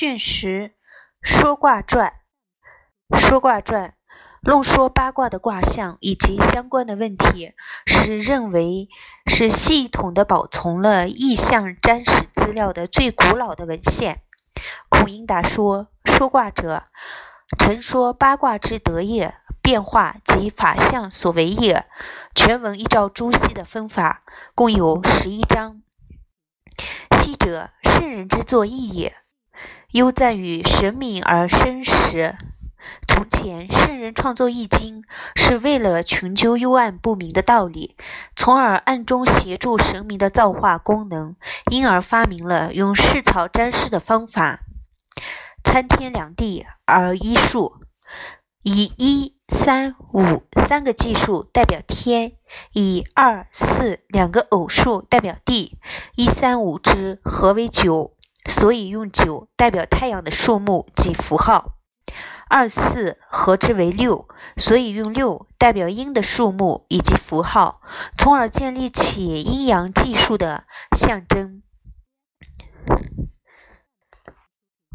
卷十说卦传，说卦传论说八卦的卦象以及相关的问题，是认为是系统的保存了意象占史资料的最古老的文献。孔颖达说：“说卦者，陈说八卦之德也，变化及法相所为也。”全文依照朱熹的分法，共有十一章。昔者，圣人之作义也。忧赞于神明而生时。从前，圣人创作《易经》，是为了穷究幽暗不明的道理，从而暗中协助神明的造化功能，因而发明了用试草占筮的方法。参天量地而一数，以一、三、五三个奇数代表天，以二、四两个偶数代表地，一、三、五之合为九。所以用九代表太阳的数目及符号，二四合之为六，所以用六代表阴的数目以及符号，从而建立起阴阳计数的象征。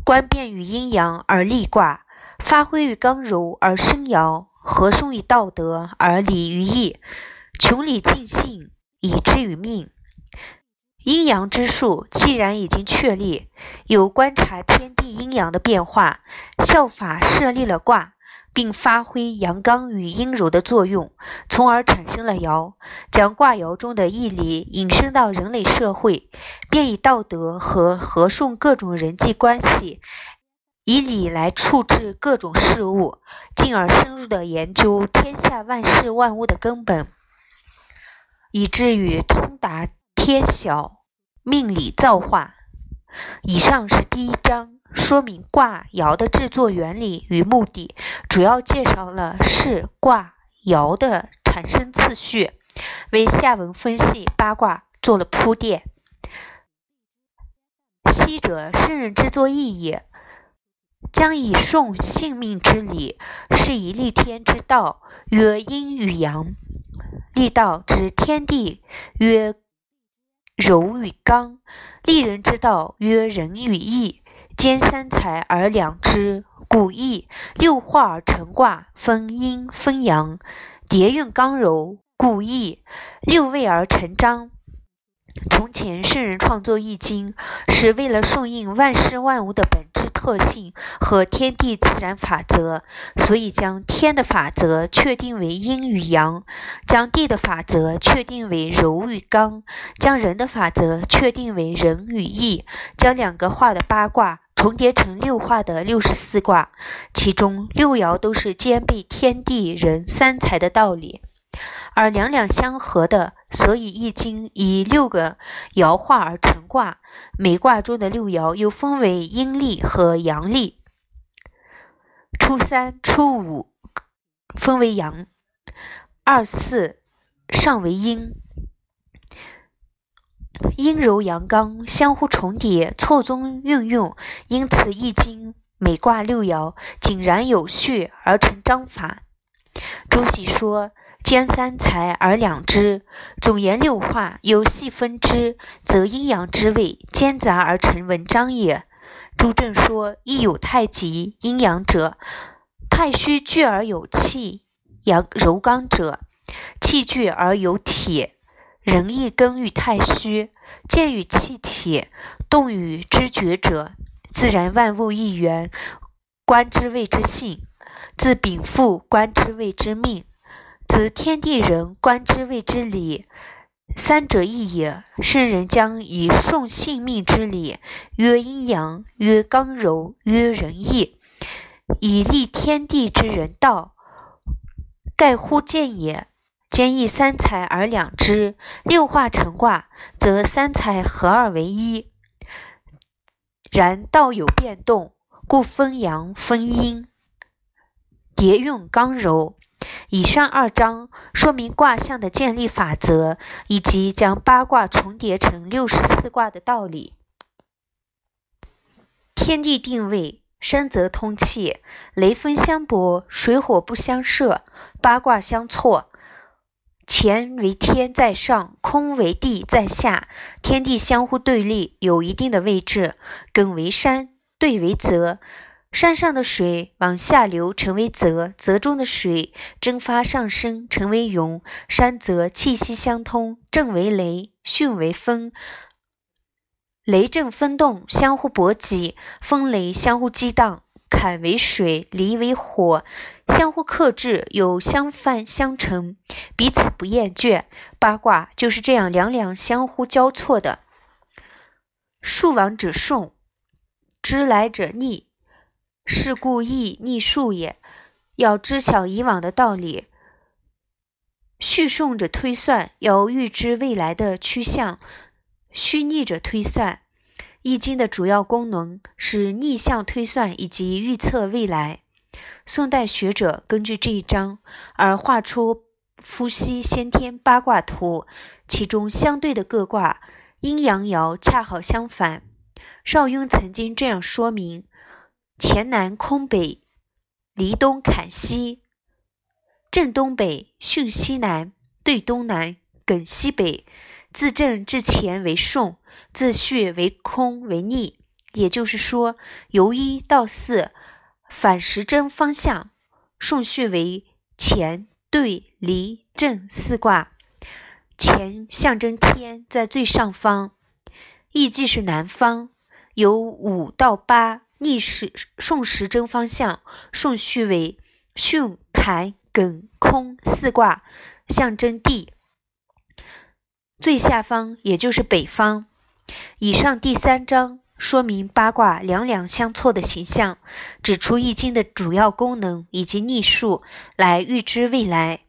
观变于阴阳而立卦，发挥于刚柔而生爻，和顺于道德而礼于义，穷理尽性以至于命。阴阳之术既然已经确立，有观察天地阴阳的变化，效法设立了卦，并发挥阳刚与阴柔的作用，从而产生了爻，将卦爻中的义理引申到人类社会，便以道德和和顺各种人际关系，以理来处置各种事物，进而深入的研究天下万事万物的根本，以至于通达。天晓命理造化。以上是第一章，说明卦爻的制作原理与目的，主要介绍了是卦爻的产生次序，为下文分析八卦做了铺垫。昔者圣人之作义也，将以顺性命之理，是以立天之道，曰阴与阳；立道之天地，曰。柔与刚，立人之道曰仁与义，兼三才而两之，古义。六化而成卦，分阴分阳，叠运刚柔，故义。六位而成章。从前圣人创作《易经》，是为了顺应万事万物的本质特性和天地自然法则，所以将天的法则确定为阴与阳，将地的法则确定为柔与刚，将人的法则确定为仁与义，将两个画的八卦重叠成六画的六十四卦，其中六爻都是兼备天地人三才的道理。而两两相合的，所以《易经》以六个爻化而成卦。每卦中的六爻又分为阴历和阳历，初三、初五分为阳，二四上为阴，阴柔阳刚相互重叠，错综运用，因此《易经》每卦六爻井然有序而成章法。朱熹说。兼三才而两之，总言六化，有细分之，则阴阳之位兼杂而成文章也。朱正说：亦有太极阴阳者，太虚聚而有气，阳柔刚者，气聚而有体。人亦根于太虚，见于气体，动于知觉者，自然万物一元，观之谓之性；自禀赋观之谓之命。则天地人观之谓之理，三者一也。圣人将以顺性命之理，曰阴阳，曰刚柔，曰仁义，以立天地之人道，盖乎见也。兼益三才而两之，六化成卦，则三才合二为一。然道有变动，故分阳分阴，叠用刚柔。以上二章说明卦象的建立法则，以及将八卦重叠成六十四卦的道理。天地定位，山泽通气，雷风相搏，水火不相涉，八卦相错。乾为天在上，坤为地在下，天地相互对立，有一定的位置。艮为山。兑为泽。山上的水往下流，成为泽；泽中的水蒸发上升，成为涌。山泽气息相通，震为雷，巽为风。雷震风动，相互搏击；风雷相互激荡。坎为水，离为火，相互克制，有相犯相成，彼此不厌倦。八卦就是这样两两相互交错的。数往者顺，知来者逆。是故易逆数也。要知晓以往的道理，续顺者推算，要预知未来的趋向；虚逆者推算。易经的主要功能是逆向推算以及预测未来。宋代学者根据这一章而画出伏羲先天八卦图，其中相对的各卦阴阳爻恰好相反。邵雍曾经这样说明。乾南空北，离东坎西，正东北，巽西南，对东南，艮西北。自正至乾为顺，自巽为空为逆。也就是说，由一到四反时针方向顺序为乾、兑、离、震四卦。乾象征天，在最上方，意即是南方，由五到八。逆时顺时针方向，顺序为巽、坎、艮、坤四卦，象征地。最下方也就是北方。以上第三章说明八卦两两相错的形象，指出易经的主要功能以及逆数来预知未来。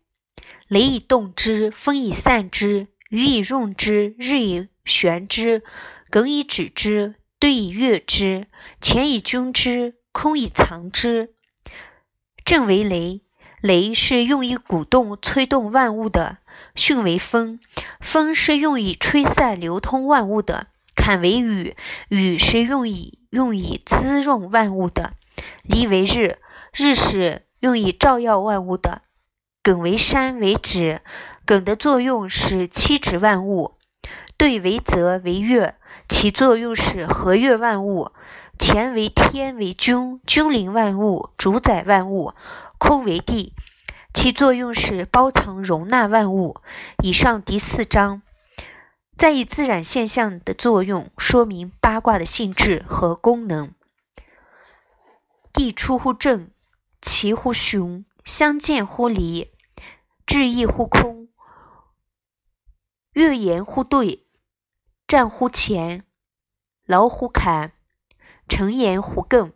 雷以动之，风以散之，雨以润之，日以旋之，艮以止之。兑以悦之，乾以君之，空以藏之。震为雷，雷是用以鼓动、催动万物的；巽为风，风是用以吹散、流通万物的；坎为雨，雨是用以用以滋润万物的；离为日，日是用以照耀万物的；艮为山为止，艮的作用是七指万物；兑为泽为月。其作用是和悦万物，乾为天为君，君临万物，主宰万物；空为地，其作用是包藏容纳万物。以上第四章在以自然现象的作用，说明八卦的性质和功能。地出乎正，其乎雄，相见乎离，至义乎空，月言乎兑。战乎乾，劳乎坎，成言乎艮。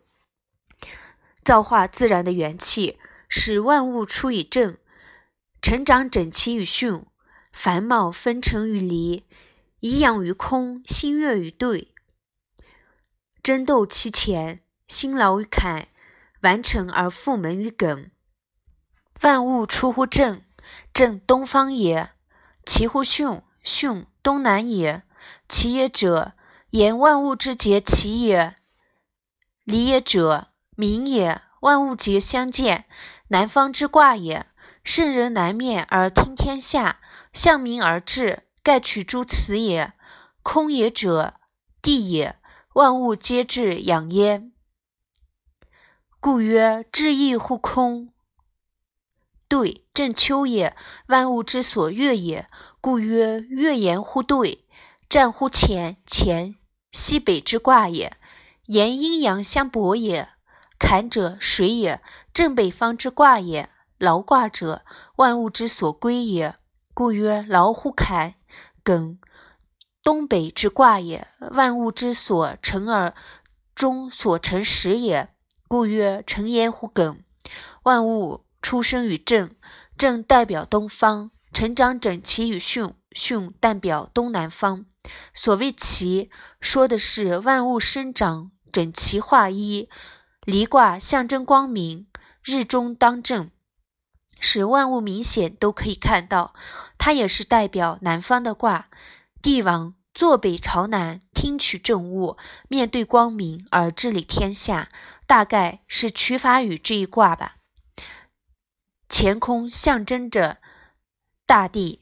造化自然的元气，使万物出于正，成长整齐与巽，繁茂分成与离，颐养于空，心悦于兑，争斗其前，辛劳于坎，完成而复门于艮。万物出乎正，正东方也；其乎巽，巽东南也。其也者，言万物之节其也；离也者，明也。万物节相见，南方之卦也。圣人南面而听天下，向明而治，盖取诸此也。空也者，地也。万物皆至养焉，故曰：至义乎空。兑，正秋也。万物之所悦也，故曰：悦言乎兑。战乎乾，乾西北之卦也，言阴阳相搏也。坎者水也，正北方之卦也。劳卦者，万物之所归也，故曰劳乎坎。艮东北之卦也，万物之所成而中所成始也，故曰成焉乎艮。万物出生于正，正代表东方，成长整齐与巽，巽代表东南方。所谓齐，说的是万物生长整齐划一。离卦象征光明，日中当正，使万物明显都可以看到。它也是代表南方的卦。帝王坐北朝南，听取政务，面对光明而治理天下，大概是取法于这一卦吧。乾空象征着大地。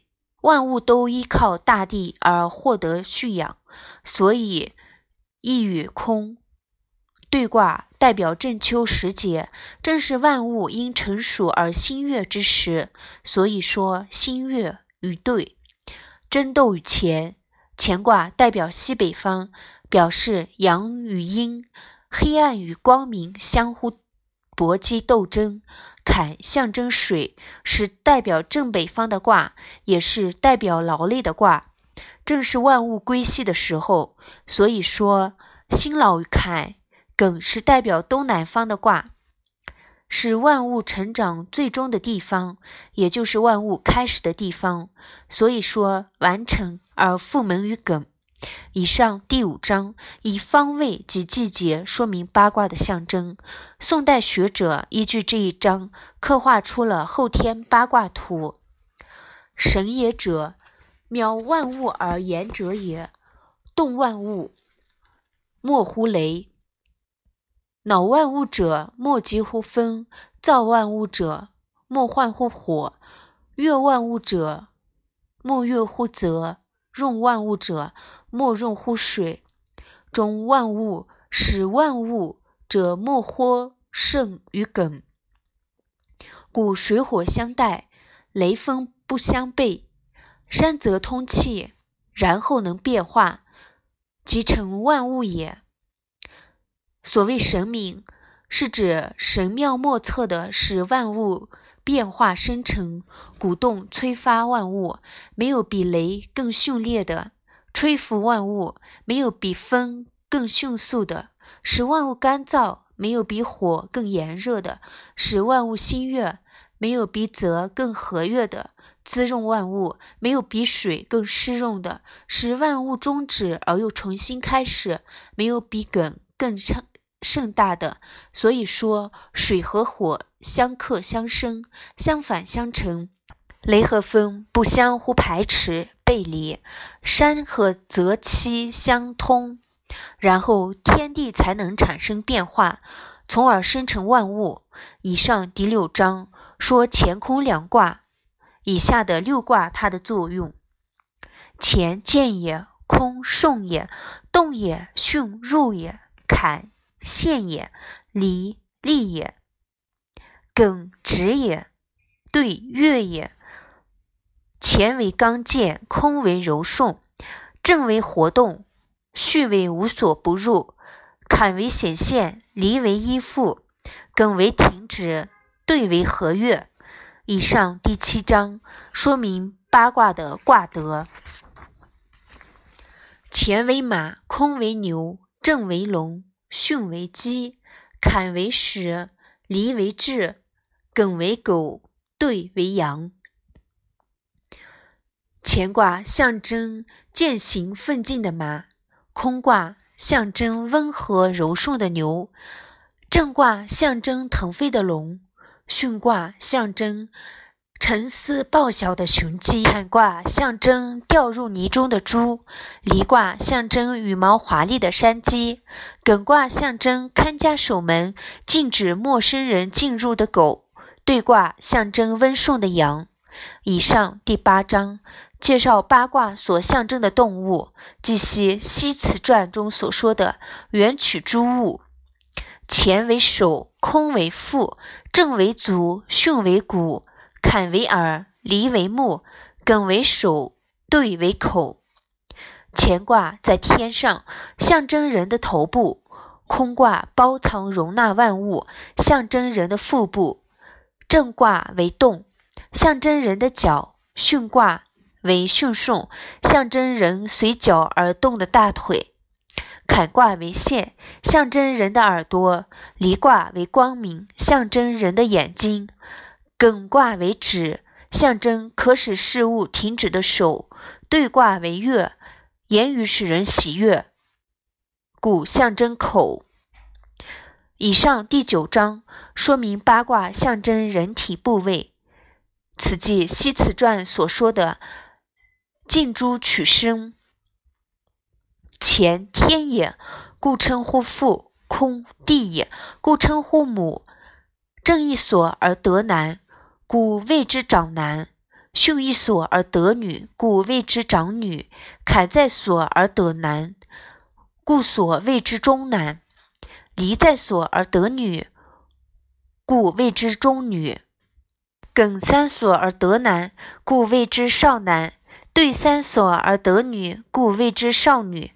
万物都依靠大地而获得蓄养，所以一与空对卦代表正秋时节，正是万物因成熟而新月之时，所以说新月与兑。争斗与乾，乾卦代表西北方，表示阳与阴、黑暗与光明相互搏击斗争。坎象征水，是代表正北方的卦，也是代表劳累的卦。正是万物归西的时候，所以说辛劳与坎。艮是代表东南方的卦，是万物成长最终的地方，也就是万物开始的地方。所以说完成而复门于艮。以上第五章以方位及季节说明八卦的象征。宋代学者依据这一章刻画出了后天八卦图。神也者，渺万物而言者也。动万物，莫乎雷。恼万物者，莫急乎风；躁万物者，莫患乎火；悦万物者，莫悦乎泽；润万物者，莫润乎水；终万物，使万物者，莫或胜于梗。故水火相待，雷风不相悖。山泽通气，然后能变化，即成万物也。所谓神明，是指神妙莫测的使万物变化生成、鼓动催发万物。没有比雷更迅烈的吹拂万物，没有比风更迅速的使万物干燥，没有比火更炎热的使万物新悦，没有比泽更和悦的滋润万物，没有比水更湿润的使万物终止而又重新开始，没有比艮更盛。盛大的，所以说水和火相克相生，相反相成；雷和风不相互排斥背离，山和泽气相通，然后天地才能产生变化，从而生成万物。以上第六章说乾坤两卦，以下的六卦它的作用：乾见也，坤顺也，动也，巽入也，坎。陷也，离利也，艮直也，兑月也。乾为刚健，空为柔顺，正为活动，巽为无所不入，坎为显现，离为依附，艮为停止，兑为和悦。以上第七章说明八卦的卦德。乾为马，坤为牛，正为龙。巽为鸡，坎为豕，离为雉，艮为狗，兑为羊。乾卦象征践行奋进的马，坤卦象征温和柔顺的牛，震卦象征腾飞的龙，巽卦象征。沉思报晓的雄鸡，坎卦象征掉入泥中的猪，离卦象征羽毛华丽的山鸡，艮卦象征看家守门、禁止陌生人进入的狗，兑卦象征温顺的羊。以上第八章介绍八卦所象征的动物，即系《西辞传》中所说的元曲诸物。乾为首，坤为腹，正为足，巽为骨。坎为耳，离为目，艮为手，兑为口。乾卦在天上，象征人的头部；坤卦包藏容纳万物，象征人的腹部。正卦为动，象征人的脚；巽卦为巽顺，象征人随脚而动的大腿。坎卦为线，象征人的耳朵；离卦为光明，象征人的眼睛。艮卦为止，象征可使事物停止的手；兑卦为月，言语使人喜悦，故象征口。以上第九章说明八卦象征人体部位，此即《西辞传》所说的“近朱取生”。乾天也，故称呼父；空地也，故称呼母。正一所而得男。故谓之长男，巽一所而得女，故谓之长女；坎在所而得男，故所谓之中男。离在所而得女，故谓之中女；艮三所而得男，故谓之少男；对三所而得女，故谓之少女。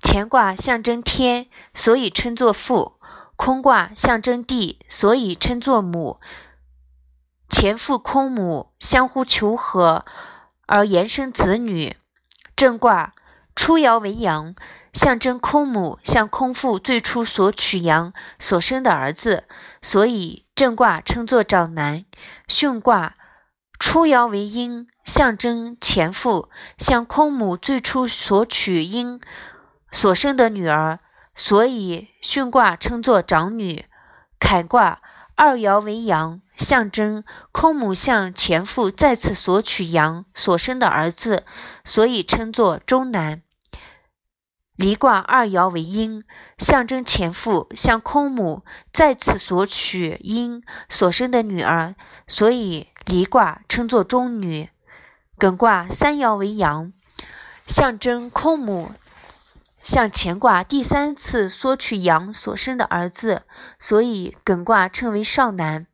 乾卦象征天，所以称作父；坤卦象征地，所以称作母。前父坤母相互求和而延生子女。正卦初爻为阳。象征空母向空父最初所取阳所生的儿子，所以正卦称作长男。巽卦初爻为阴，象征前父向空母最初所取阴所生的女儿，所以巽卦称作长女。坎卦二爻为阳，象征空母向前父再次索取阳所生的儿子，所以称作中男。离卦二爻为阴，象征前父向空母再次索取阴所生的女儿，所以离卦称作中女。艮卦三爻为阳，象征空母向乾卦第三次索取阳所生的儿子，所以艮卦称为少男。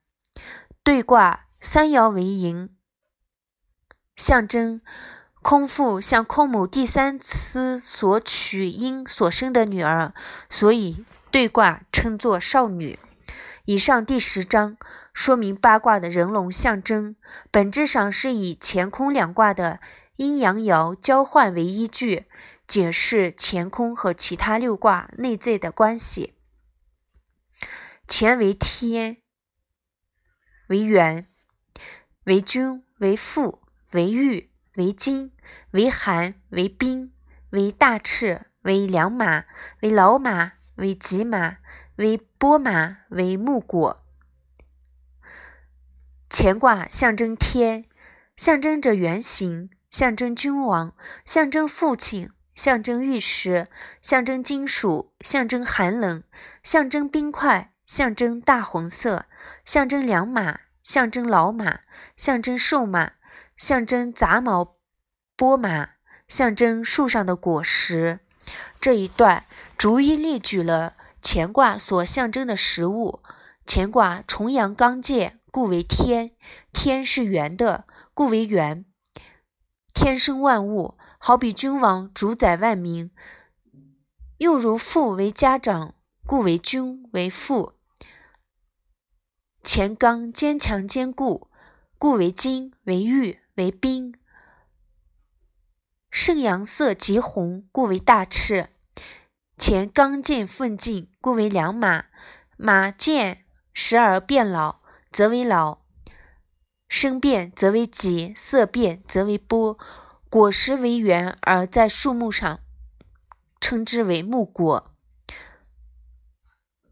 兑卦三爻为寅，象征。空腹向空母第三次索取阴所生的女儿，所以对卦称作少女。以上第十章说明八卦的人龙象征，本质上是以乾空两卦的阴阳爻交换为依据，解释乾空和其他六卦内在的关系。乾为天，为元，为君，为父，为玉，为金。为寒，为冰，为大赤，为良马，为老马，为吉马，为波马，为木果。乾卦象征天，象征着圆形，象征君王，象征父亲，象征玉石，象征金属，象征寒冷，象征冰块，象征大红色，象征良马，象征老马，象征瘦马，象征杂毛。波马象征树上的果实。这一段逐一列举了乾卦所象征的食物。乾卦重阳刚健，故为天。天是圆的，故为圆。天生万物，好比君王主宰万民；又如父为家长，故为君为父。乾刚坚强坚固，故为金为玉为冰。肾阳色极红，故为大赤；前刚健奋进，故为良马。马见时而变老，则为老；生变则为吉，色变则为波。果实为圆，而在树木上，称之为木果。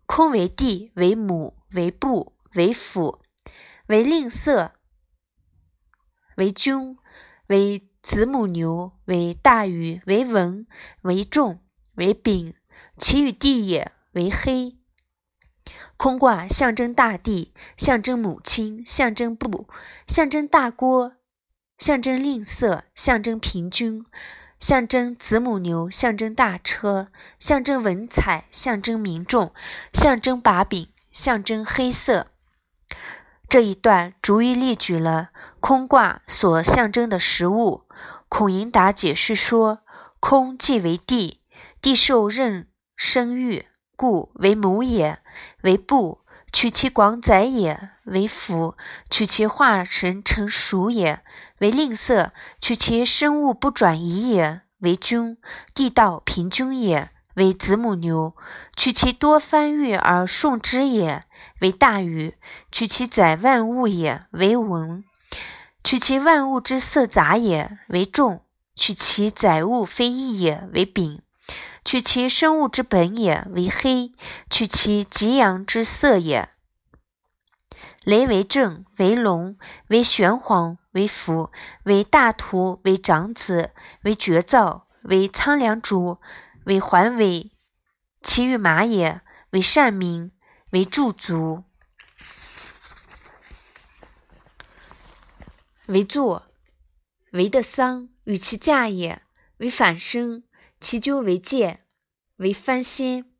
空为地，为母，为布，为辅，为吝啬，为君，为。子母牛为大禹，为文，为众，为丙，其与地也，为黑。空卦象征大地，象征母亲，象征布，象征大锅，象征吝啬，象征平均，象征子母牛，象征大车，象征文采，象征民众，象征把柄，象征黑色。这一段逐一列举了空卦所象征的食物。孔颖达解释说：“空即为地，地受任生育，故为母也；为布，取其广载也；为辅，取其化神成熟也；为吝啬，取其生物不转移也；为君，地道平均也；为子母牛，取其多翻育而顺之也；为大禹，取其载万物也；为文。”取其万物之色杂也为重，取其载物非异也为丙，取其生物之本也为黑，取其极阳之色也。雷为正，为龙，为玄黄，为福，为大图，为长子，为绝造，为苍凉主，为环尾，其与马也，为善民，为驻足。为坐，为的丧，与其驾也；为反生，其咎为戒；为翻新，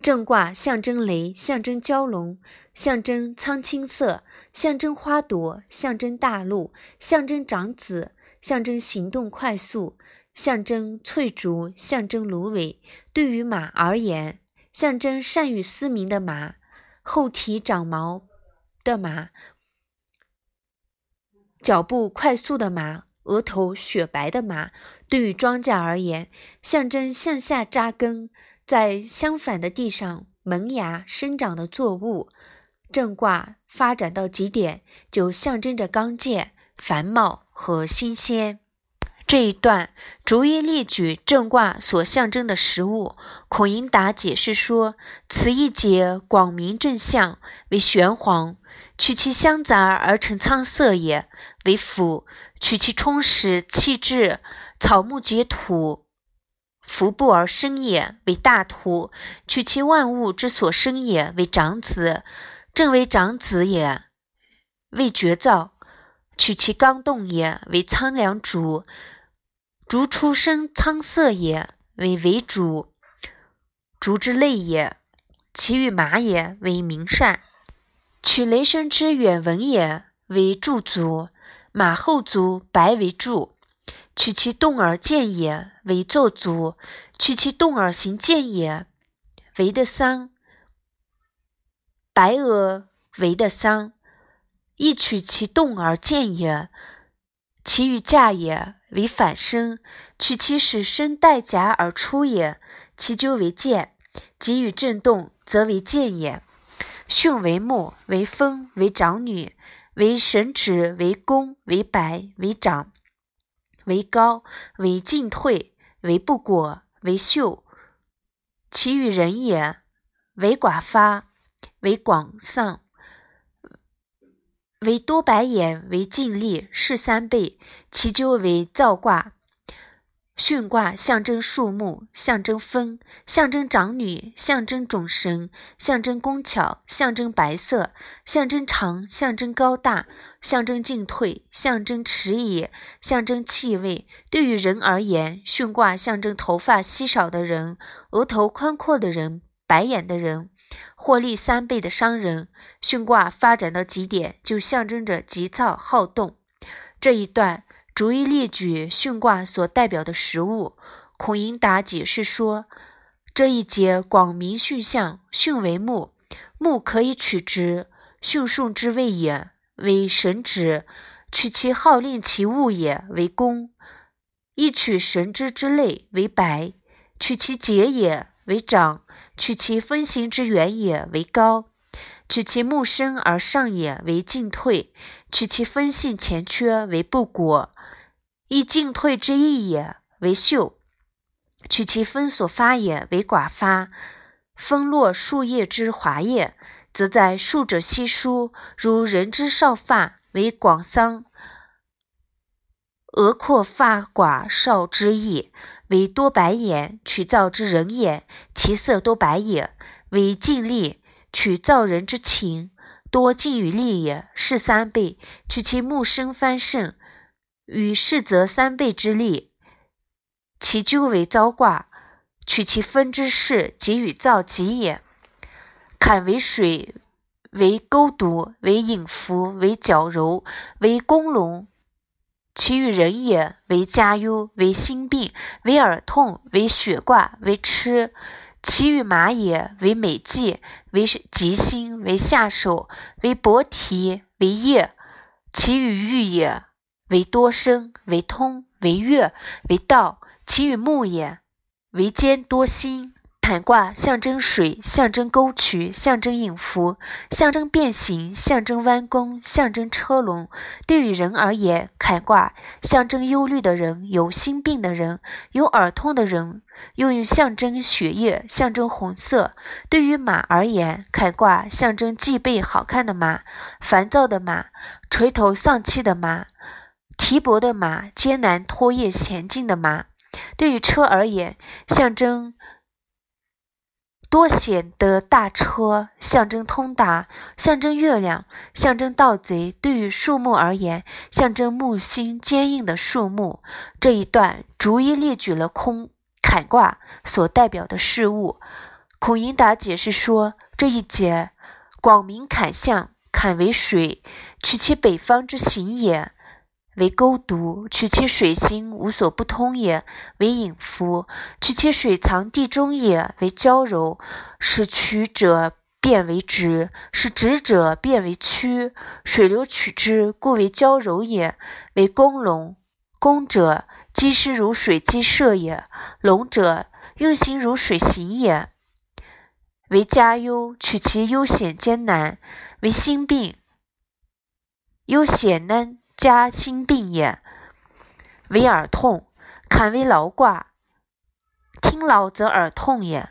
正卦象征雷，象征蛟龙，象征苍青色，象征花朵，象征大陆，象征长子，象征行动快速，象征翠竹，象征芦苇。对于马而言，象征善于嘶鸣的马，后蹄长毛的马，脚步快速的马，额头雪白的马。对于庄稼而言，象征向下扎根在相反的地上萌芽生长的作物。正卦发展到极点，就象征着刚健、繁茂和新鲜。这一段逐一列举正卦所象征的食物。孔颖达解释说：“此一节广明正象，为玄黄；取其相杂而成苍色也，为辅；取其充实气质。”草木皆土，服布而生也，为大土；取其万物之所生也，为长子。正为长子也，为绝造；取其刚动也，为苍凉主；竹出生苍色也，为为主。竹之类也，其与马也，为明善；取雷声之远闻也，为驻足。马后足白为柱。取其动而见也，为作足；取其动而行见也，为的桑。白鹅为的桑，亦取其动而见也，其与驾也，为反身；取其使身带甲而出也，其究为见；即与震动，则为见也。巽为木，为风，为长女，为神指，为公，为白，为长。为高，为进退，为不果，为秀，其与人也，为寡发，为广丧，为多白眼，为尽力，是三倍，其咎为造卦。巽卦象征树木，象征风，象征长女，象征种神，象征工巧，象征白色，象征长，象征高大，象征进退，象征迟疑，象征气味。对于人而言，巽卦象征头发稀少的人，额头宽阔的人，白眼的人，获利三倍的商人。巽卦发展到极点，就象征着急躁好动。这一段。逐一列举巽卦所代表的食物。孔颖达解释说：“这一节广明巽象，巽为木，木可以取之，巽顺之谓也，为神旨；取其号令其物也，为公；亦取神之之类，为白；取其节也，为长；取其分行之源也，为高；取其木生而上也，为进退；取其分性前缺，为不果。”亦进退之意也，为秀；取其分所发也，为寡发。分落树叶之华叶，则在树者稀疏，如人之少发，为广桑。额阔发寡少之意，为多白眼，取造之人也，其色多白也，为尽力，取造人之情，多尽与力也，是三倍。取其木生翻盛。与世则三倍之力，其咎为糟卦。取其分之势，即与造吉也。坎为水，为勾毒，为隐伏，为矫柔，为工龙。其与人也，为家忧，为心病，为耳痛，为血卦，为痴。其与马也，为美祭，为吉星，为下手，为薄蹄，为业。其与玉也。为多生，为通，为悦，为道，其与木也。为坚多心。坎卦象征水，象征沟渠，象征引符，象征变形，象征弯弓，象征车轮。对于人而言，坎卦象征忧虑的人，有心病的人，有耳痛的人，用于象征血液，象征红色。对于马而言，坎卦象征脊背好看的马，烦躁的马，垂头丧气的马。提薄的马，艰难拖曳前进的马。对于车而言，象征多险的大车，象征通达，象征月亮，象征盗贼。对于树木而言，象征木心坚硬的树木。这一段逐一列举了空坎卦所代表的事物。孔颖达解释说，这一节广明坎象，坎为水，取其北方之行也，为沟渎；取其水行无所不通也，为隐伏；取其水藏地中也，为娇柔。使曲者变为直，使直者变为曲。水流取之，故为娇柔也，为攻龙。攻者，积湿如水积射也；龙者，运行如水行也。为家忧，取其忧险艰难，为心病。忧险难加心病也。为耳痛，坎为劳卦，听劳则耳痛也。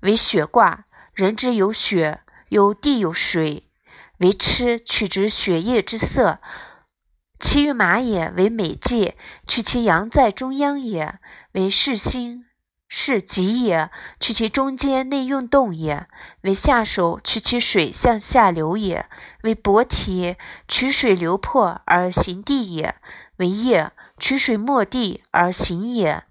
为血卦，人之有血，有地有水。为赤，取之血液之色。其于马也，为美迹，取其阳在中央也。为世心。是吉也，取其中间内运动也；为下手，取其水向下流也；为薄体，取水流破而行地也；为业，取水没地而行也。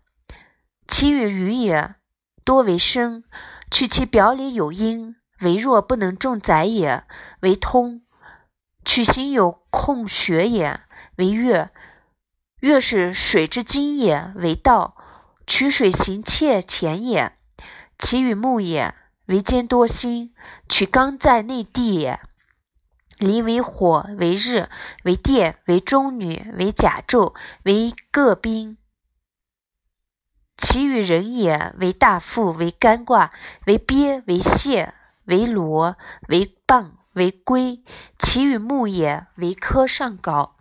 其与鱼也，多为生，取其表里有阴，为弱不能重载也；为通，取行有空穴也；为月，月是水之精也；为道。取水行切浅也，其与木也，为坚多心；取刚在内地也。离为火，为日，为电，为中女，为甲胄，为各兵。其与人也，为大腹，为干卦，为鳖，为蟹，为螺，为蚌，为龟。其与木也，为科上稿。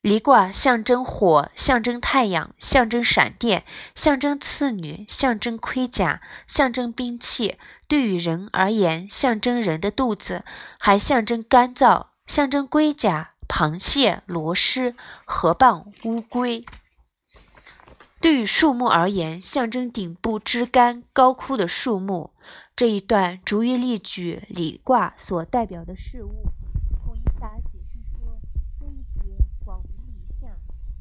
离卦象征火，象征太阳，象征闪电，象征次女，象征盔甲，象征兵器。对于人而言，象征人的肚子，还象征干燥，象征龟甲、螃蟹、螺蛳、河蚌、乌龟；对于树木而言，象征顶部枝干高枯的树木。这一段逐一例举理卦所代表的事物。孔乙己解释说：“这一节广无理象，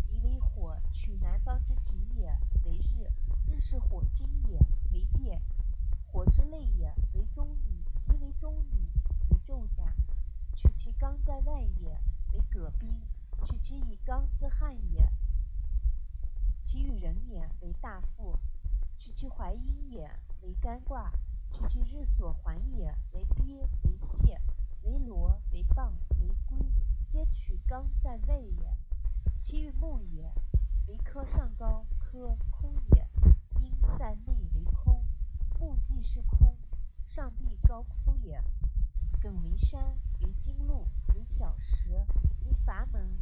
离为火，取南方之行也，为日；日是火金也，为电。”火之类也为中女，余为中女为重甲，取其刚在外也，为戈兵；取其以刚自汉也。其与人也，为大腹；取其怀阴也，为干卦；取其日所环也，为鳖、为蟹、为螺、为蚌、为龟，皆取刚在外也。其与木也，为科上高，科空也。阴在内为空，木即是空，上必高枯也。艮为山，为金鹿，为小石，为阀门，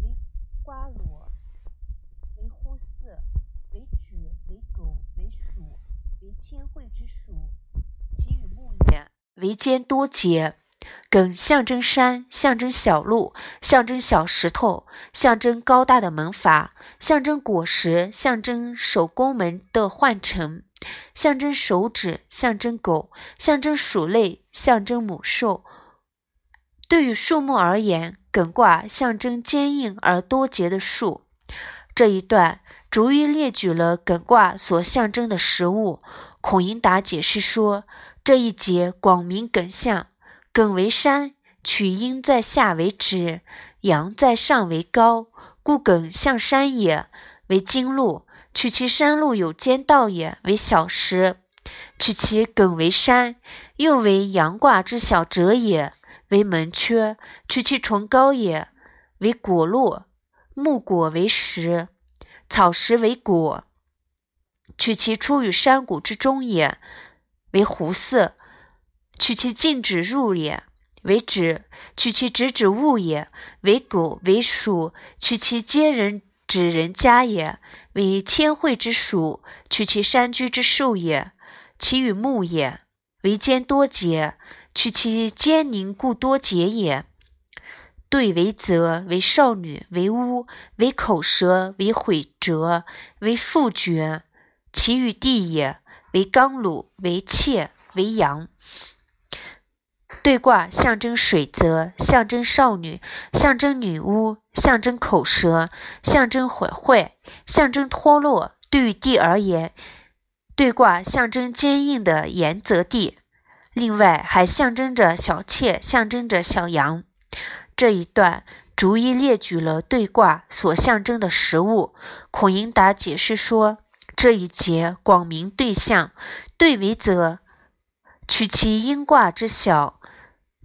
为瓜裸，为乎姒，为豕，为狗，为鼠，为千会之属。其与木也，为间多节。艮象征山，象征小路，象征小石头，象征高大的门阀，象征果实，象征守宫门的换乘。象征手指，象征狗，象征鼠类，象征母兽。对于树木而言，艮卦象征坚硬而多节的树。这一段逐一列举了艮卦所象征的食物。孔颖达解释说，这一节广明艮象，艮为山，取阴在下为直，阳在上为高，故艮象山也，为经路。取其山路有间道也，为小石；取其艮为山，又为阳卦之小折也，为门阙；取其崇高也，为果落；木果为石，草石为果；取其出于山谷之中也，为胡色；取其静止入也，为止；取其直指物也，为狗为鼠；取其接人指人家也。为千惠之属，取其山居之兽也；其与木也，为坚多节，取其坚凝故多节也。对为泽，为少女，为乌，为口舌，为毁折，为复绝。其与地也，为刚鲁，为切，为阳。对卦象征水泽，象征少女，象征女巫，象征口舌，象征毁坏，象征脱落。对于地而言，对卦象征坚硬的岩泽地，另外还象征着小妾，象征着小羊。这一段逐一列举了对卦所象征的实物。孔颖达解释说，这一节广明对象，对为则，取其阴卦之小。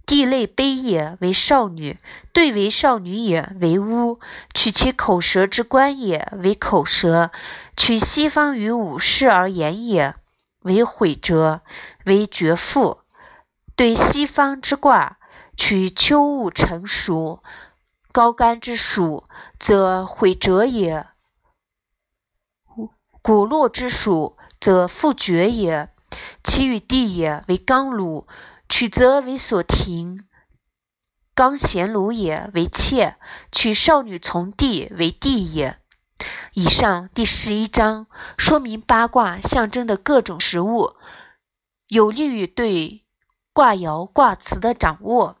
地类卑也为少女，对为少女也为巫，取其口舌之官也为口舌，取西方于武士而言也为毁折，为绝妇。对西方之卦，取秋物成熟，高干之属，则毁折也；谷落之属，则复绝也。其与地也为刚鲁。取则为所停，刚贤鲁也为妾；取少女从弟为弟也。以上第十一章说明八卦象征的各种实物，有利于对卦爻卦辞的掌握。